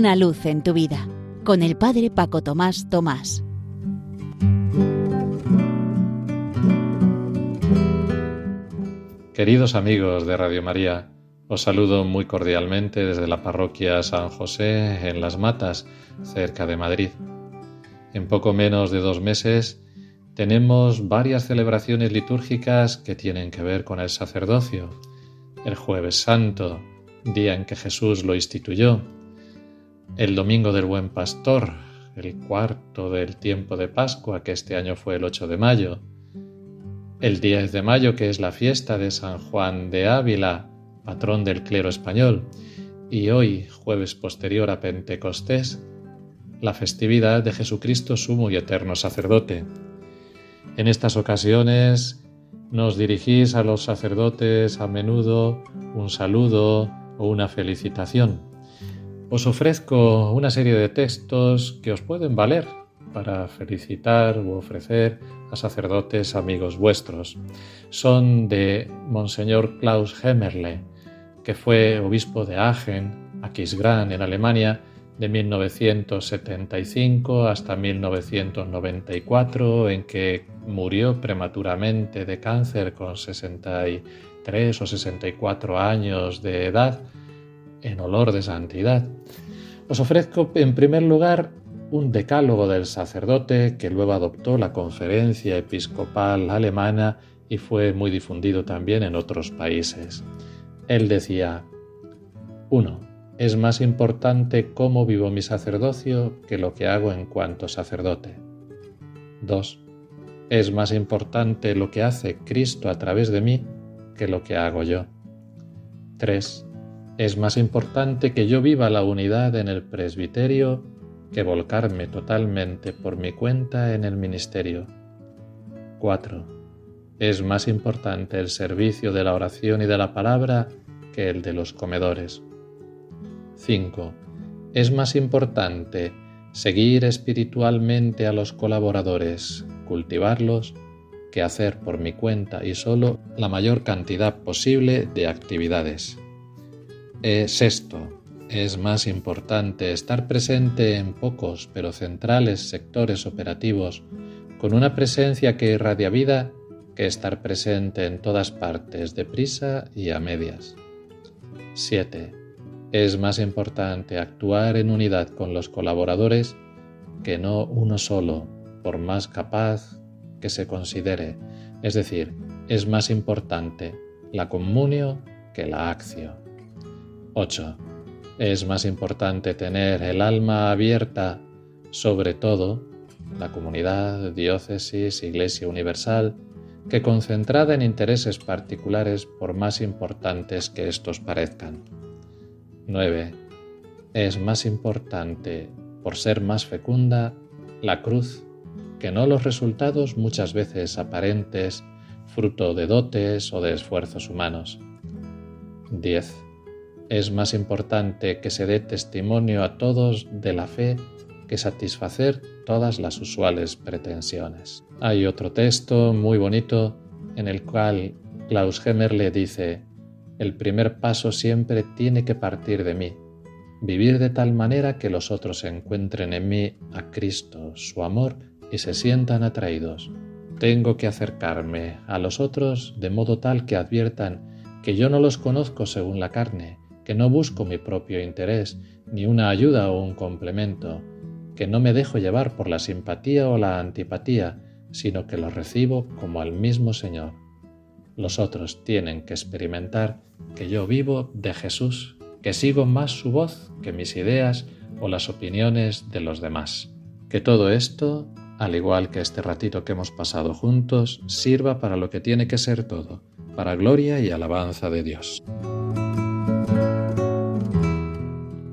Una luz en tu vida con el Padre Paco Tomás Tomás. Queridos amigos de Radio María, os saludo muy cordialmente desde la parroquia San José en Las Matas, cerca de Madrid. En poco menos de dos meses tenemos varias celebraciones litúrgicas que tienen que ver con el sacerdocio. El jueves santo, día en que Jesús lo instituyó. El domingo del buen pastor, el cuarto del tiempo de Pascua, que este año fue el 8 de mayo. El 10 de mayo, que es la fiesta de San Juan de Ávila, patrón del clero español, y hoy, jueves posterior a Pentecostés, la festividad de Jesucristo sumo y eterno sacerdote. En estas ocasiones nos dirigís a los sacerdotes a menudo un saludo o una felicitación. Os ofrezco una serie de textos que os pueden valer para felicitar u ofrecer a sacerdotes amigos vuestros. Son de Monseñor Klaus Hemmerle, que fue obispo de Aachen, Aquisgrán, en Alemania, de 1975 hasta 1994, en que murió prematuramente de cáncer con 63 o 64 años de edad, en olor de santidad. Os ofrezco en primer lugar un decálogo del sacerdote que luego adoptó la conferencia episcopal alemana y fue muy difundido también en otros países. Él decía, 1. Es más importante cómo vivo mi sacerdocio que lo que hago en cuanto sacerdote. 2. Es más importante lo que hace Cristo a través de mí que lo que hago yo. 3. Es más importante que yo viva la unidad en el presbiterio que volcarme totalmente por mi cuenta en el ministerio. 4. Es más importante el servicio de la oración y de la palabra que el de los comedores. 5. Es más importante seguir espiritualmente a los colaboradores, cultivarlos, que hacer por mi cuenta y solo la mayor cantidad posible de actividades. Sexto, es más importante estar presente en pocos pero centrales sectores operativos con una presencia que irradia vida que estar presente en todas partes deprisa y a medias. 7. Es más importante actuar en unidad con los colaboradores que no uno solo, por más capaz que se considere. Es decir, es más importante la comunio que la acción. 8 es más importante tener el alma abierta, sobre todo la comunidad, diócesis, iglesia universal, que concentrada en intereses particulares por más importantes que estos parezcan. 9. Es más importante, por ser más fecunda, la cruz que no los resultados muchas veces aparentes, fruto de dotes o de esfuerzos humanos. 10 es más importante que se dé testimonio a todos de la fe que satisfacer todas las usuales pretensiones. Hay otro texto muy bonito en el cual Klaus Hemmer le dice, el primer paso siempre tiene que partir de mí, vivir de tal manera que los otros encuentren en mí a Cristo, su amor, y se sientan atraídos. Tengo que acercarme a los otros de modo tal que adviertan que yo no los conozco según la carne, que no busco mi propio interés, ni una ayuda o un complemento, que no me dejo llevar por la simpatía o la antipatía, sino que lo recibo como al mismo Señor. Los otros tienen que experimentar que yo vivo de Jesús, que sigo más su voz que mis ideas o las opiniones de los demás. Que todo esto, al igual que este ratito que hemos pasado juntos, sirva para lo que tiene que ser todo, para gloria y alabanza de Dios.